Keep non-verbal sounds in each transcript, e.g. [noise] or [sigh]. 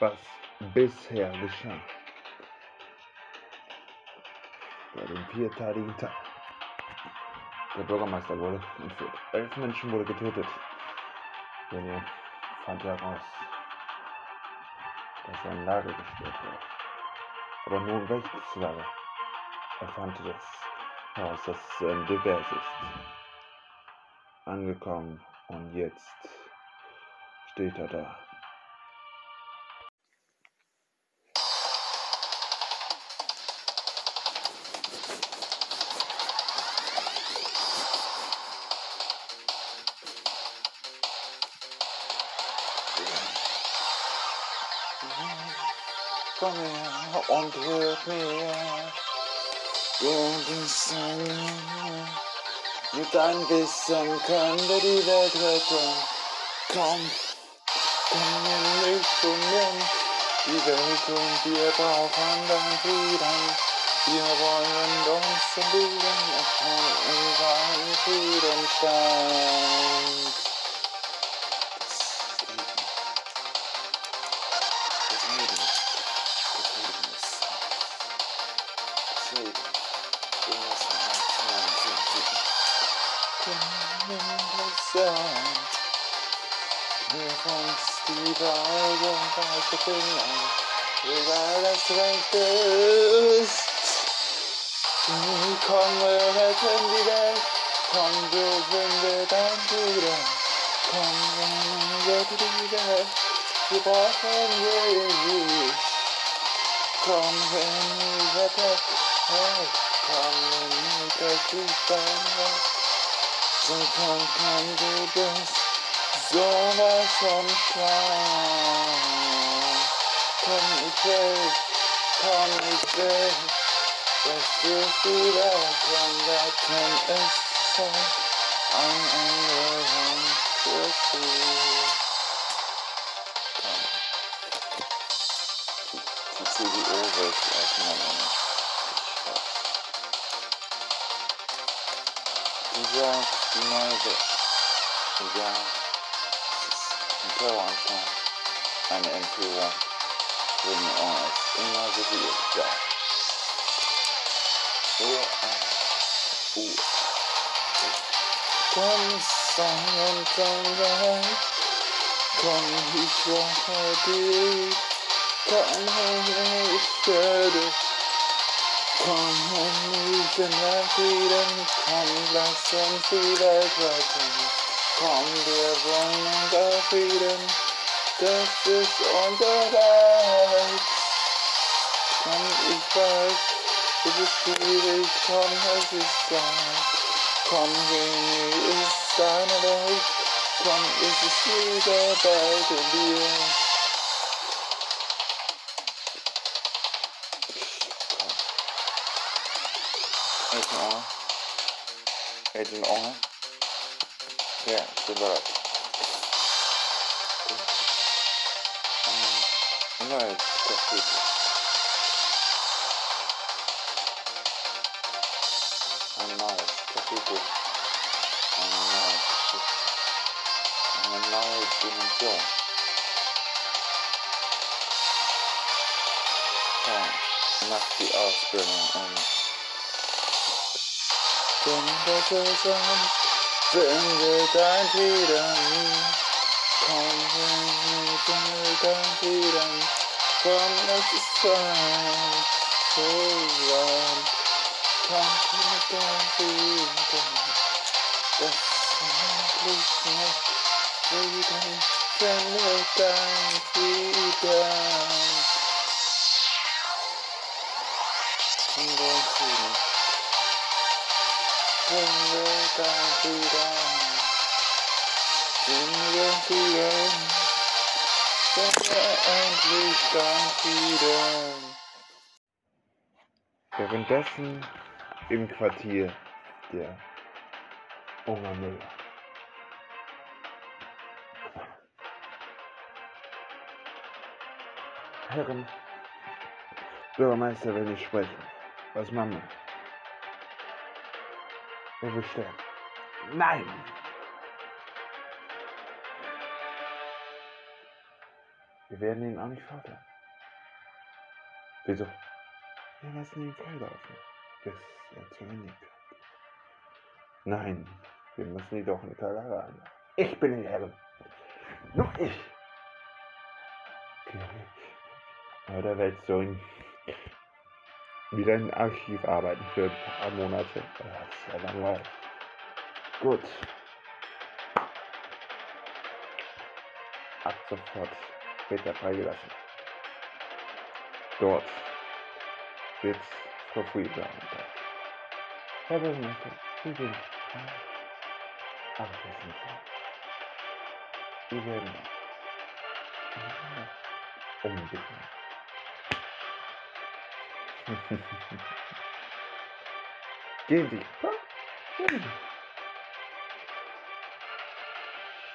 was bisher geschah. Bei dem vierteiligen Tag. Der Bürgermeister wurde entführt. Elf Menschen wurden getötet. Daniel fand heraus, dass sein Lager gestört war. Aber nur welches Lager? Er fand das heraus, dass es ein divers ist. Angekommen und jetzt steht er da. Und hilf mir. Du bist ein Mit Wissen können wir die Welt retten. Komm, komm in mich und die Welt und wir brauchen deinen Frieden. Wir wollen uns verlieben und in Frieden stand. Wahrheit zu finden. Egal das Recht ist. Komm, wir retten die Welt. Komm, wir sind wir dein Bruder. Komm, wir retten die Welt. Wir brauchen dich. Komm, wenn wir retten. Hey, komm, wenn wir dich sein. So komm, komm, du bist sowas von klar. Komm, ich will, komm, ich will. Das ist die Welt, komm, da kann es sein. Ein anderer für sie. Komm. Die CDU wird auseinander. Dieser, die neue Welt. Egal. Es ist ein Terroranschlag. Eine Entführung. Wurden uns immer serviert. Ja. So ein Uhr. Komm, Sonne, Sonne. Komm, ich brauche dich. Komm, ich werde. Komm und ich bin dein Frieden, komm, lass uns die Welt retten. Komm, wir wollen unser Frieden, das ist unser Reich. Komm, ich weiß, es ist schwierig, komm, es ist Zeit. Komm, wenig ist deine Welt, komm, es ist Welt in dir. Eet een ongen. Eet een ongen. Ja, zo dat. Nee, dat is goed. I'm nice, dat is goed. I'm nice, I'm een nieuwe dimension. Ja, nach die Ausbildung und Denn das ist uns, finde dein Frieden. Komm, finde dein Frieden. Komm, es ist Zeit, so lang. Komm, finde dein Frieden. Das ist endlich noch Frieden. Finde dein Währenddessen im Quartier der Unger Müller. Herren, Bürgermeister will ich sprechen. Was wir? Er will sterben. Nein! Wir werden ihn auch nicht fordern. Wieso? Wir lassen ihn freilaufen, bis er zu Ende kommt. Nein, wir müssen ihn doch unter Lager einladen. Ich bin die Herrin. Nur ich. Okay. Aber der Weltsohn wieder im Archiv arbeiten für ein paar Monate. Das ist ja langweilig. Gut. Ab sofort wird er freigelassen. Dort wird Frau Fui bearbeitet. Herr Bürgermeister, Sie sind frei. Aber wissen Sie, wir werden umbitten. [laughs] Gehen Sie. Gehen Sie.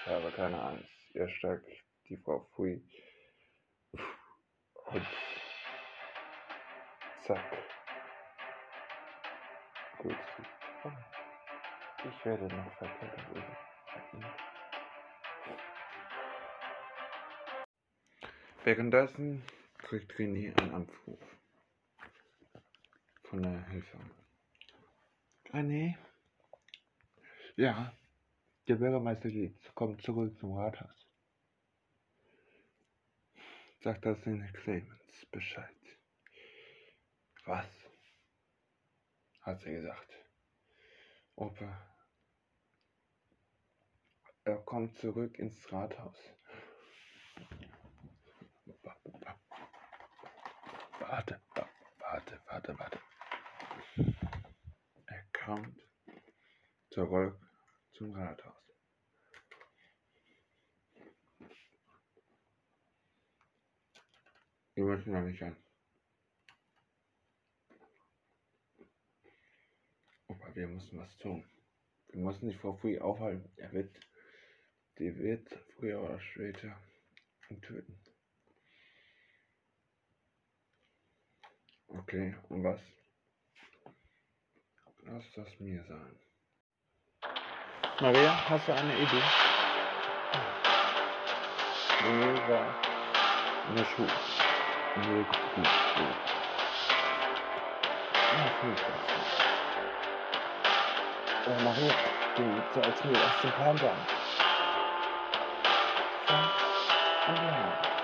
Habe keine Angst. Ihr stärkt die Frau Fui. Und zack. Gut. Ich werde noch verkehrt. Währenddessen kriegt René einen Anruf von der Helferin. René? Ja, der Bürgermeister geht, kommt zurück zum Rathaus. Sagt das in Clemens Bescheid. Was? Hat sie gesagt. Opa. Er kommt zurück ins Rathaus. Warte, warte, warte, warte. Er kommt zurück zum Rathaus. Wir müssen da nicht an. Opa, wir müssen was tun. Wir müssen die Frau Fui aufhalten. Er wird, die wird früher oder später ihn töten. Okay, und was? Lass das mir sein. 哪个呀他是安的 a 点零一个一个十五一个十。五二十五然后就找出我喜欢的三二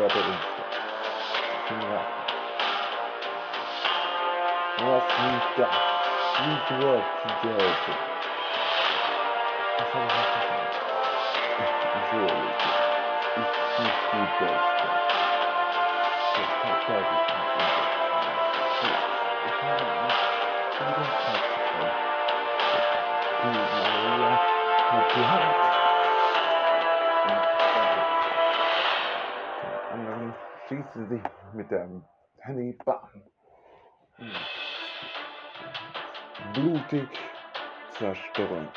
für später Info. Ja. Was liegt da? Liegt Wort die Hälfte. Was habe ich noch verstanden? Entschuldigung. Ich nicht gut Deutsch. Ich habe fertig Ich habe Angst, wieder Zeit zu sie mit dem Hannibal. Blutig zerstörend.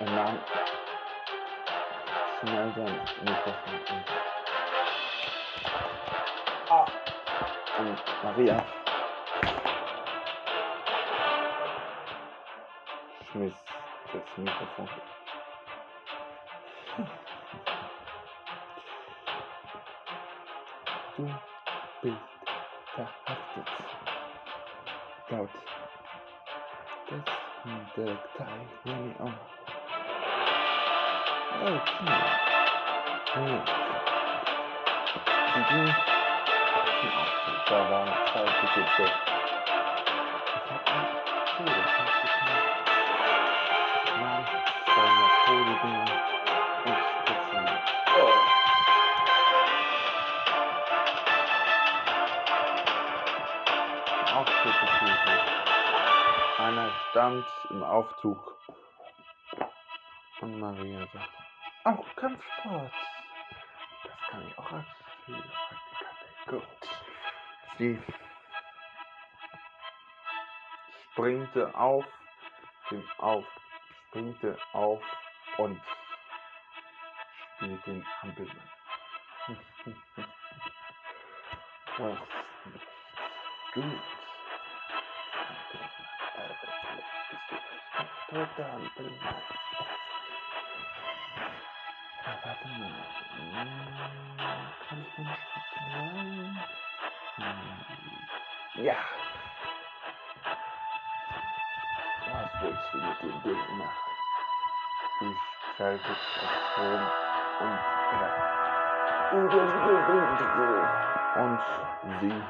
Er nahm schnell sein Mikrofon ah, und Maria schmiss das Mikrofon. Du bist verhaftet. Laut des Detektei nehme ich an. Okay. Nicht. Die ging zum Aufzug. Da war zwei Tickets weg. Ich hab ein Todesfest Oh. Einer stand im Aufzug und Maria sagte, auch Kampfsport. Das kann ich auch als Heilpraktikerin. Gut. Sie springte auf Aufzug springte auf und spielt den Hampelmann. [laughs] Was gut. Toter Hampelmann. Warte mal. Hm, Kann ich sagen? Hm, Ja. Was willst du mit dem Ding machen? Ich schalte es rum und ja. Und sie. Und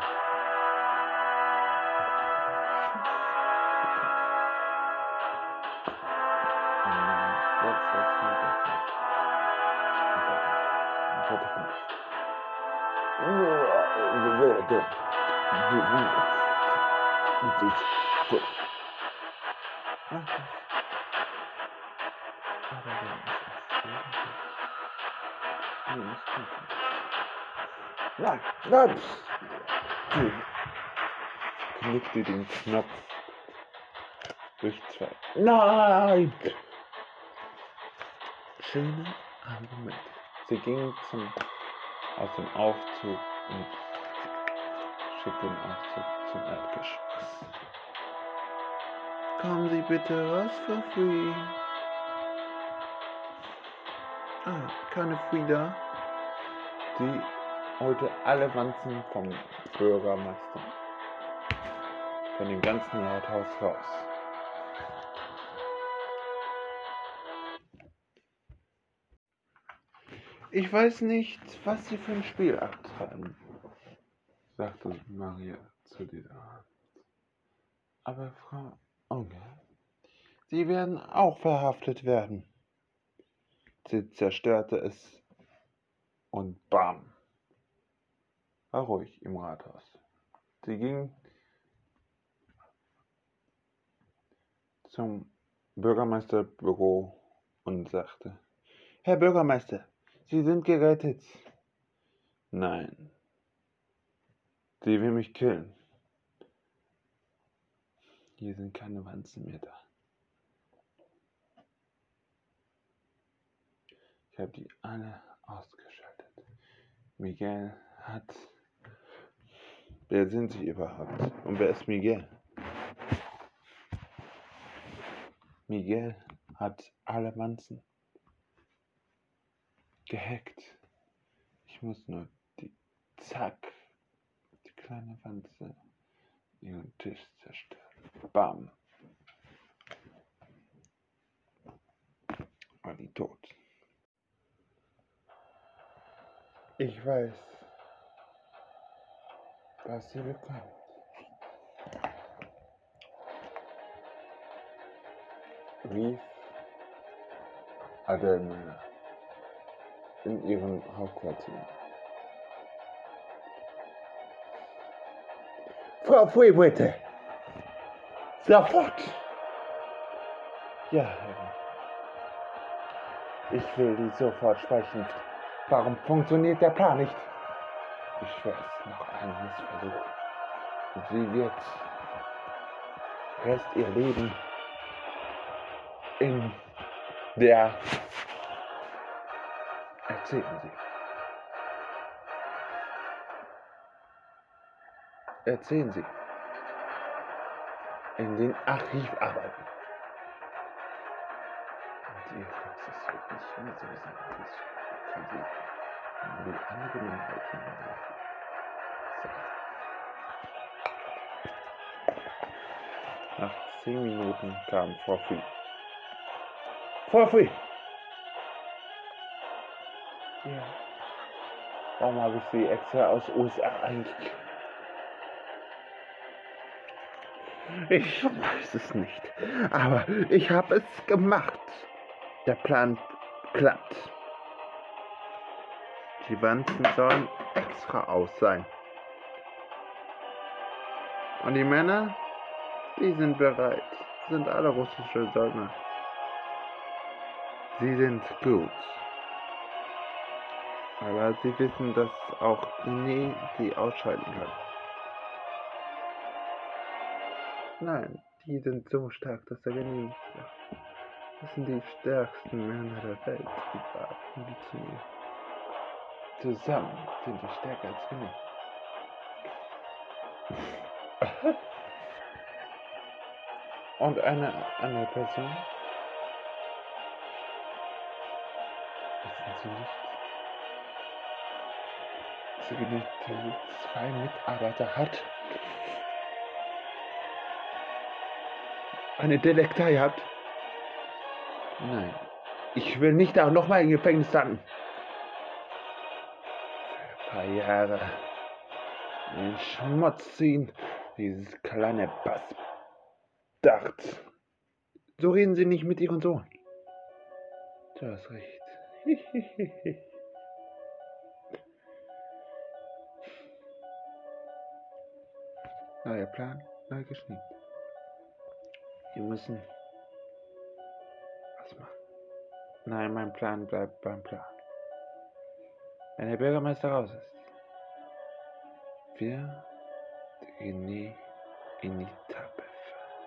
Jetzt ist mir Nein, nein! Knickte den Knopf durch zwei. Nein! Schöne Argumente. Sie ging zum, aus dem Aufzug und schickte den Aufzug zum Erdgeschoss. Kommen Sie bitte raus for free. Ah, keine Frieda. Sie holte alle Wanzen vom Bürgermeister. Von dem ganzen Rathaus raus. Ich weiß nicht, was Sie für ein Spiel abtreiben, sagte Maria zu dieser. Aber Frau Onge, Sie werden auch verhaftet werden. Sie zerstörte es und bam, war ruhig im Rathaus. Sie ging zum Bürgermeisterbüro und sagte, Herr Bürgermeister, Sie sind gerettet. Nein, sie will mich killen. Hier sind keine Wanzen mehr da. Ich habe die alle ausgeschaltet. Miguel hat. Wer sind Sie überhaupt? Und wer ist Miguel? Miguel hat alle Wanzen gehackt. Ich muss nur die. Zack. Die kleine Wanze ihren Tisch zerstören. Bam. War die tot. Ich weiß, was sie bekommt. Rief Adele in ihrem Hauptquartier. Frau Freewitte! Sofort! Ja, Herr. Ich will die sofort sprechen. Warum funktioniert der Plan nicht? Ich es noch eines versuchen. Und sie wird Rest ihr Leben in der Erzählen Sie. Erzählen Sie. In den Archivarbeiten. Und Ihr Praxis wird nicht mehr so sein, wie es kann Sie die Angewohnheiten Nach zehn Minuten kam Frau Free. Frau Free! Ja. Warum habe ich sie extra aus USA eingekauft? Ich weiß es nicht. Aber ich habe es gemacht. Der Plan klappt. Die Wanzen sollen extra aus sein. Und die Männer, die sind bereit. Sind alle russische Söldner. Sie sind gut. Aber sie wissen, dass auch nie sie ausschalten kann. Nein, die sind so stark, dass er genügt. Das sind die stärksten Männer der Welt, die die zu mir. Zusammen sind wir stärker als genug. Und eine andere Person? Wissen Sie nicht? Sie nicht zwei Mitarbeiter hat? Eine Detektei hat? Nein. Ich will nicht auch nochmal im Gefängnis landen. Jahre. Den Schmutz ziehen. Dieses kleine Bastard. So reden Sie nicht mit Ihrem Sohn. Du hast recht. [laughs] Neuer Plan, neu geschnitten. Wir müssen was machen. Nein, mein Plan bleibt beim Plan. Wenn der Bürgermeister raus ist, wir gehen nie in die Tappe fahren.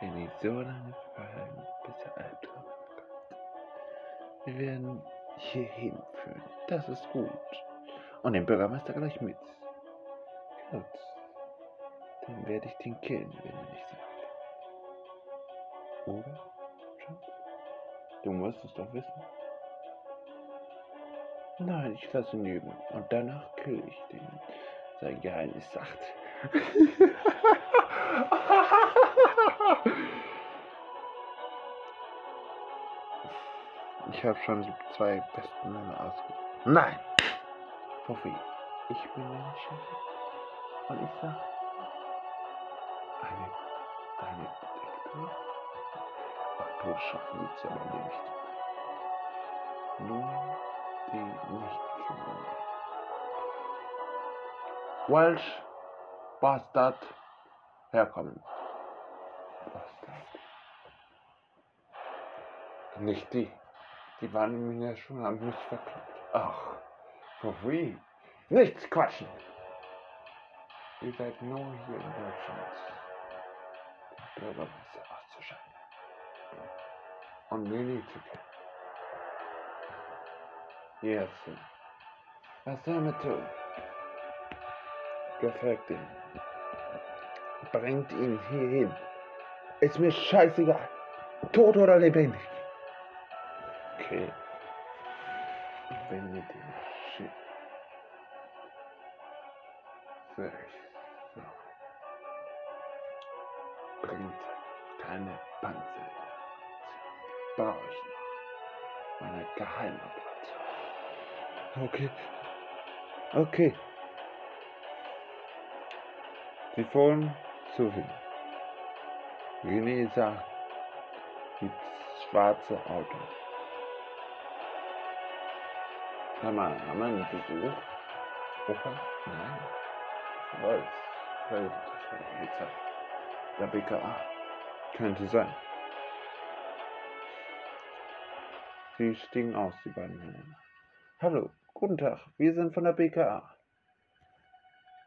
Wir nicht so lange verhalten, bis er Albtraum kommt. Wir werden hier hinführen. Das ist gut. Und den Bürgermeister gleich mit. Gut. Dann werde ich den killen, wenn er nicht sagt. Oder? Du musst es doch wissen. Nein, ich lasse ihn lügen. Und danach kill ich den. Sein Geheimnis sagt. ich habe schon die zwei besten Männer ausgesucht. Nein! Fuffi, ich bin Chef. Und ich sag, eine, eine Detektor? Ach, du schaffen gibt's ja bei dir nicht. Nur die Nichtkinder. Welsh Bastard herkommen. Bastard. Nicht die. Die waren mir ja schon an mich verkloppt. Ach, for free. Nichts quatschen. Ihr seid nur hier in Deutschland. Bürgermeister auszuschalten. Und Lilly zu kennen. Man tun? Befragt ihn. Bringt ihn hier hin. Ist mir scheißegal. Tot oder lebendig. Okay. Wenn ihr den Shit. Sag Okay. Okay. Sie fahren zu hin. René sah das schwarze Auto. Mal, haben wir einen Besuch? Opa? Nein. Weiß. Polizei. Der BKA. Könnte sein. Sie stiegen aus, die beiden Männer. Hallo, guten Tag. Wir sind von der BKA.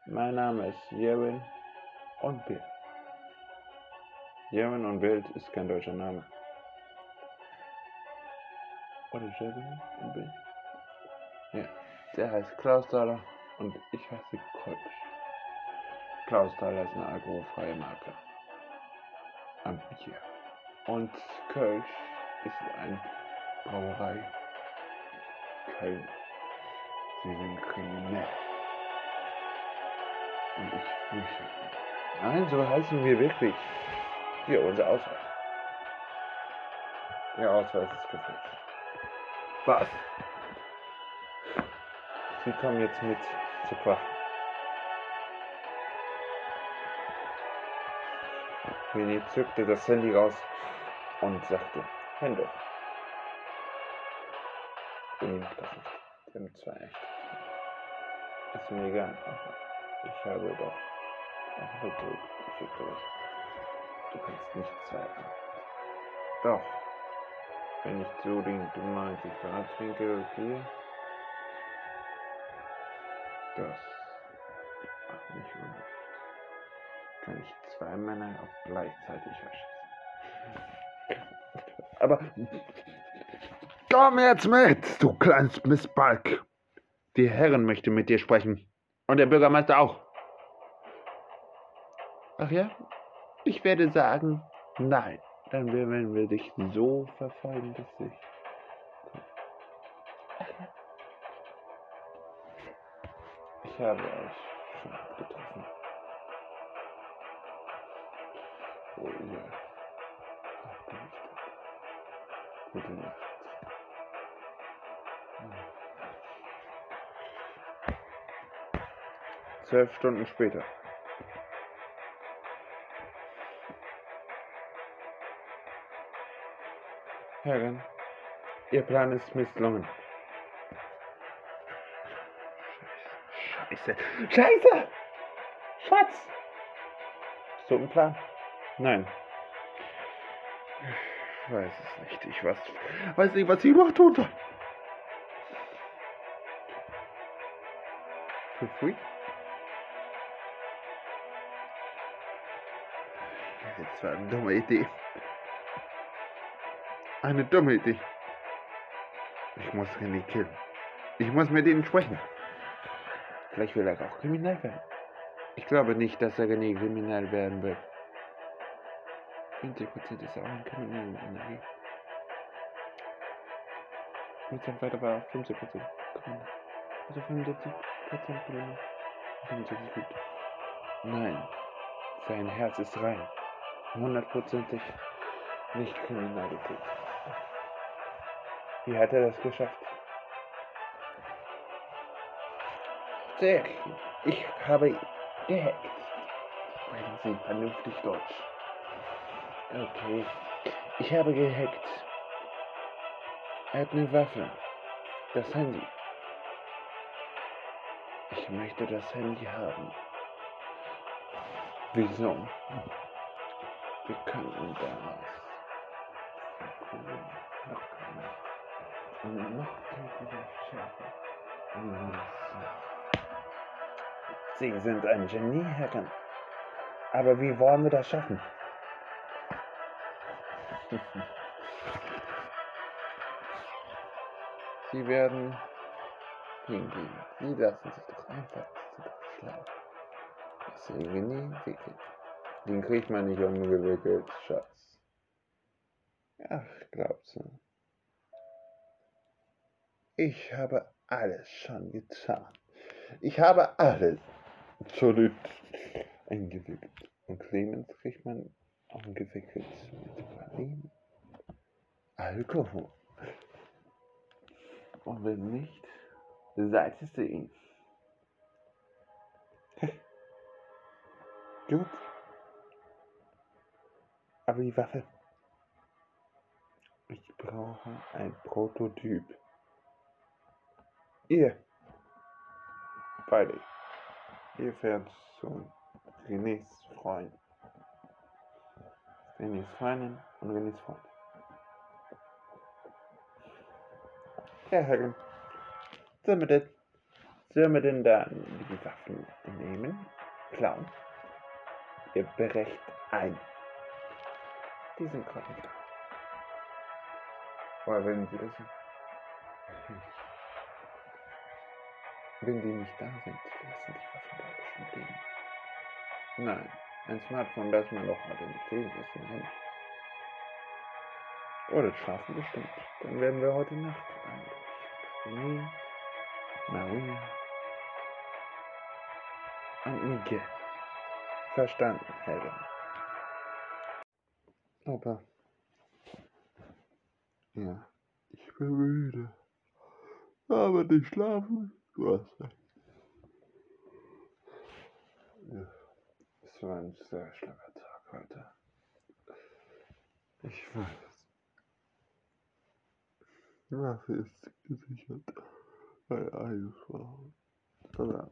Mein Name ist Jerwin und Bill. Jerwin und Bild ist kein deutscher Name. Oder Jerwin und Bill? Ja, der heißt Klaus Thaler und ich heiße Kolsch. Klaus Thaler ist eine alkoholfreie Marke. Am Bier. Und Kölsch ist eine Brauerei. Köln. Sie sind kriminell. Und ich fürchte. Nein, so heißen wir wirklich. Hier, unser Ausweis. Der Ausweis ist gefälscht. Was? Sie kommen jetzt mit zu Quach. René zückte das Handy raus und sagte, Hände. René das nicht. Wir haben zwei echt. Ist mir egal. Ich habe doch auch heute gefüttert. Du kannst nicht zeigen. Doch. Wenn ich so den 90 Grad trinke, okay. Das macht mich unruhig. Kann ich zwei Männer auch gleichzeitig erschießen? [laughs] Aber komm jetzt mit, du kleines Missbalg. Die Herren möchte mit dir sprechen. Und der Bürgermeister auch. Ach ja? Ich werde sagen, nein. Dann werden wir dich so verfolgen, dass ich. Ich habe euch schon getroffen. Zwölf Stunden später. Herren, Ihr Plan ist misslungen. Scheiße. Scheiße! Schatz! So ein Plan? Nein. Ich weiß es nicht. Ich weiß, weiß nicht, was ich noch tun soll. Das war eine dumme Idee. Eine dumme Idee. Ich muss René killen. Ich muss mit ihnen sprechen. Vielleicht will er auch kriminell werden. Ich glaube nicht, dass er René kriminell werden wird. 50% ist auch ein kriminellen Energie. Prozent weiter war 50%. Kriminell. Also 75% kriminell. 75 gut. Nein. Sein Herz ist rein. Hundertprozentig nicht Kriminalität. Wie hat er das geschafft? Sehr. Ich habe gehackt. Sprechen Sie vernünftig Deutsch. Okay. Ich habe gehackt. Er hat eine Waffe. Das Handy. Ich möchte das Handy haben. Wieso? Wir könnten daraus noch und noch tiefer schärfen. Sie sind ein Genie, Herren. Aber wie wollen wir das schaffen? [laughs] Sie werden hingehen. Sie lassen sich doch einfach schlagen. Das ist ein Genie wickelt. Den kriegt man nicht umgewickelt, Schatz. Ach, glaubst du? Ich habe alles schon getan. Ich habe alles schon eingewickelt. Und Clemens kriegt man umgewickelt mit Berlin. Alkohol. Und wenn nicht, seitest du ihn. Gut. Aber die Waffe. Ich brauche ein Prototyp. Ihr. Beide. Ihr fährt zu Renés Freund. Renés Freundin und Renés Freund. Ja, Herren. Sollen wir denn, sollen wir denn dann die Waffen nehmen? Klauen? Ihr brecht ein. Die sind gerade nicht da. Woher wenn Sie das? [laughs] Wenn die nicht da sind, lassen die Waffen da bestimmt liegen. Nein, ein Smartphone, das man doch heute nicht lesen ist, nein. Oder schlafen bestimmt. Dann werden wir heute Nacht René, Maria und Miguel. Verstanden, Herren. Aber. Ja, ich bin müde. Aber nicht schlafen. Du hast recht. Ja, es war ein sehr schlimmer Tag heute. Ich weiß. Waffe ist gesichert bei Eisfrauen. Aber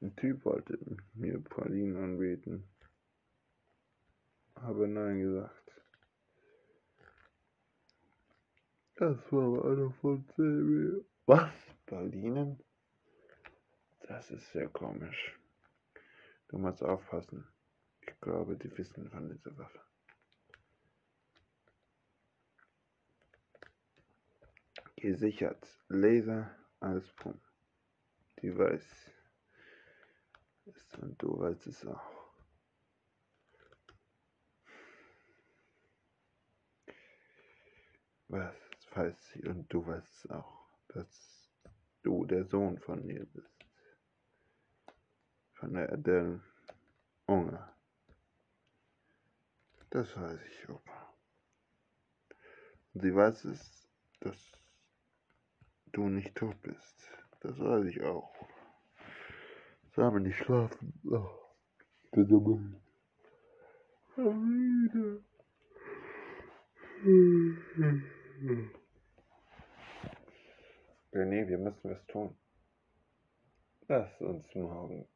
ein Typ wollte mir Pralinen anbieten habe Nein gesagt. Das war aber einer von Silvio. Was? Berlinen? Das ist sehr komisch. Du musst aufpassen. Ich glaube, die wissen von dieser Waffe. Gesichert. Laser, alles bumm. Die weiß und du weißt es auch. Was weiß sie und du weißt auch, dass du der Sohn von mir bist. Von der Adele Unger. Das weiß ich auch. Und sie weiß es, dass du nicht tot bist. Das weiß ich auch. Sag mir nicht schlafen. Oh, bitte mal. Wieder. René, wir müssen was tun. Lass uns morgen.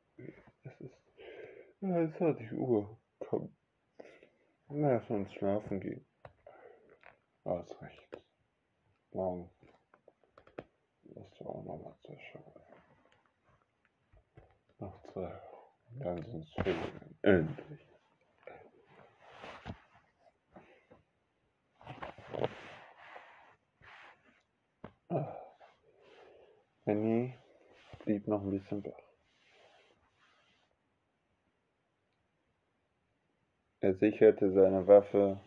Es ist 20 Uhr. Komm. Lass uns schlafen gehen. Ausreicht. Morgen. Lass du auch nochmal zur Schule. Noch zwei. Dann sind es Ferien. Endlich. Penny blieb noch ein bisschen wach. Er sicherte seine Waffe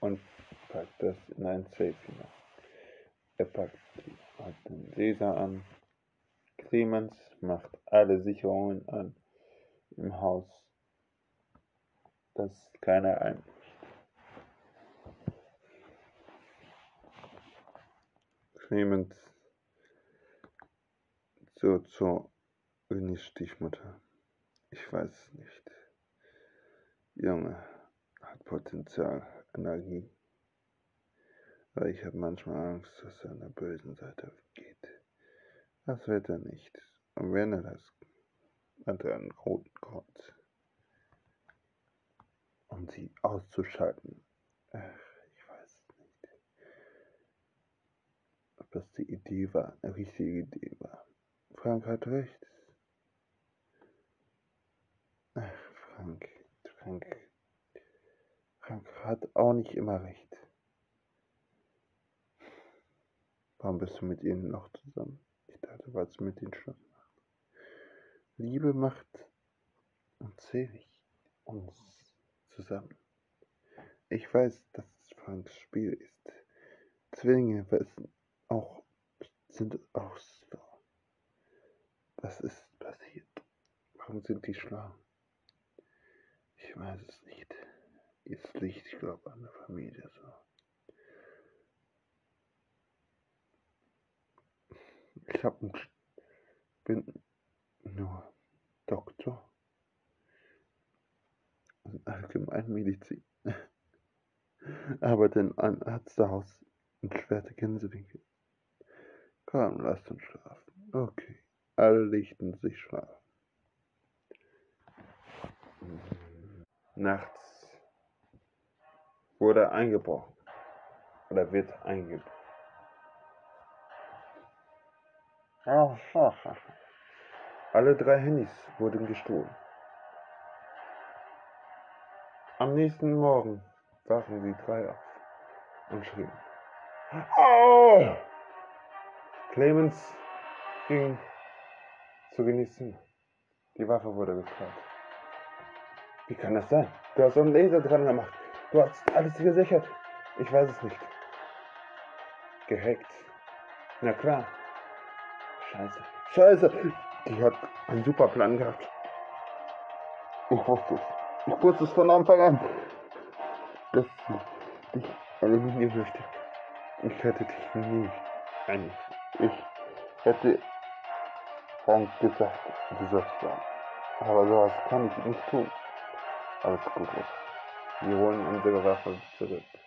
und packte es in ein Safe hinein. Er packte den Sesar an. Clemens macht alle Sicherungen an im Haus, dass keiner einbricht. Clemens so zur Unis Stiefmutter. Ich weiß es nicht. Junge hat Potenzial, Energie. Aber ich habe manchmal Angst, dass er an der bösen Seite geht. Das wird er nicht. Und wenn er das hat er einen roten Kreuz. Um sie auszuschalten. Ach, ich weiß es nicht. Ob das die Idee war, eine richtige Idee war. Frank hat recht. Ach, Frank, Frank. Frank hat auch nicht immer recht. Warum bist du mit ihnen noch zusammen? Ich dachte, weil du mit ihnen Schluss machst. Liebe macht uns selig, uns zusammen. Ich weiß, dass es Franks Spiel ist. Zwillinge wissen auch, sind auch so. Was ist passiert? Warum sind die schlau? Ich weiß es nicht. Jetzt liegt, ich glaube, an der Familie so. Ich hab ein, bin nur Doktor in Allgemeinmedizin. Arbeite [laughs] in einem Arzthaus in Schwerte Gänsewinkel. Komm, lasst uns schlafen. Okay. Alle lichten sich schlafen. Nachts wurde eingebrochen oder wird eingebrochen. Alle drei Handys wurden gestohlen. Am nächsten Morgen wachen die drei auf und schrien. Oh! Clemens ging zu genießen. Die Waffe wurde geklaut. Wie kann das sein? Du hast so einen Laser dran gemacht. Du hast alles gesichert. Ich weiß es nicht. Gehackt. Na klar. Scheiße. Scheiße. Die hat einen super Plan gehabt. Ich wusste es. Ich wusste es von Anfang an. Dass sie dich eliminieren möchte. Ich hätte dich nie. Nein. Ich hätte Frank gesagt, du sollst bleiben. Aber sowas kann ich nicht tun. Alles gut. Wir holen unsere Waffe zurück.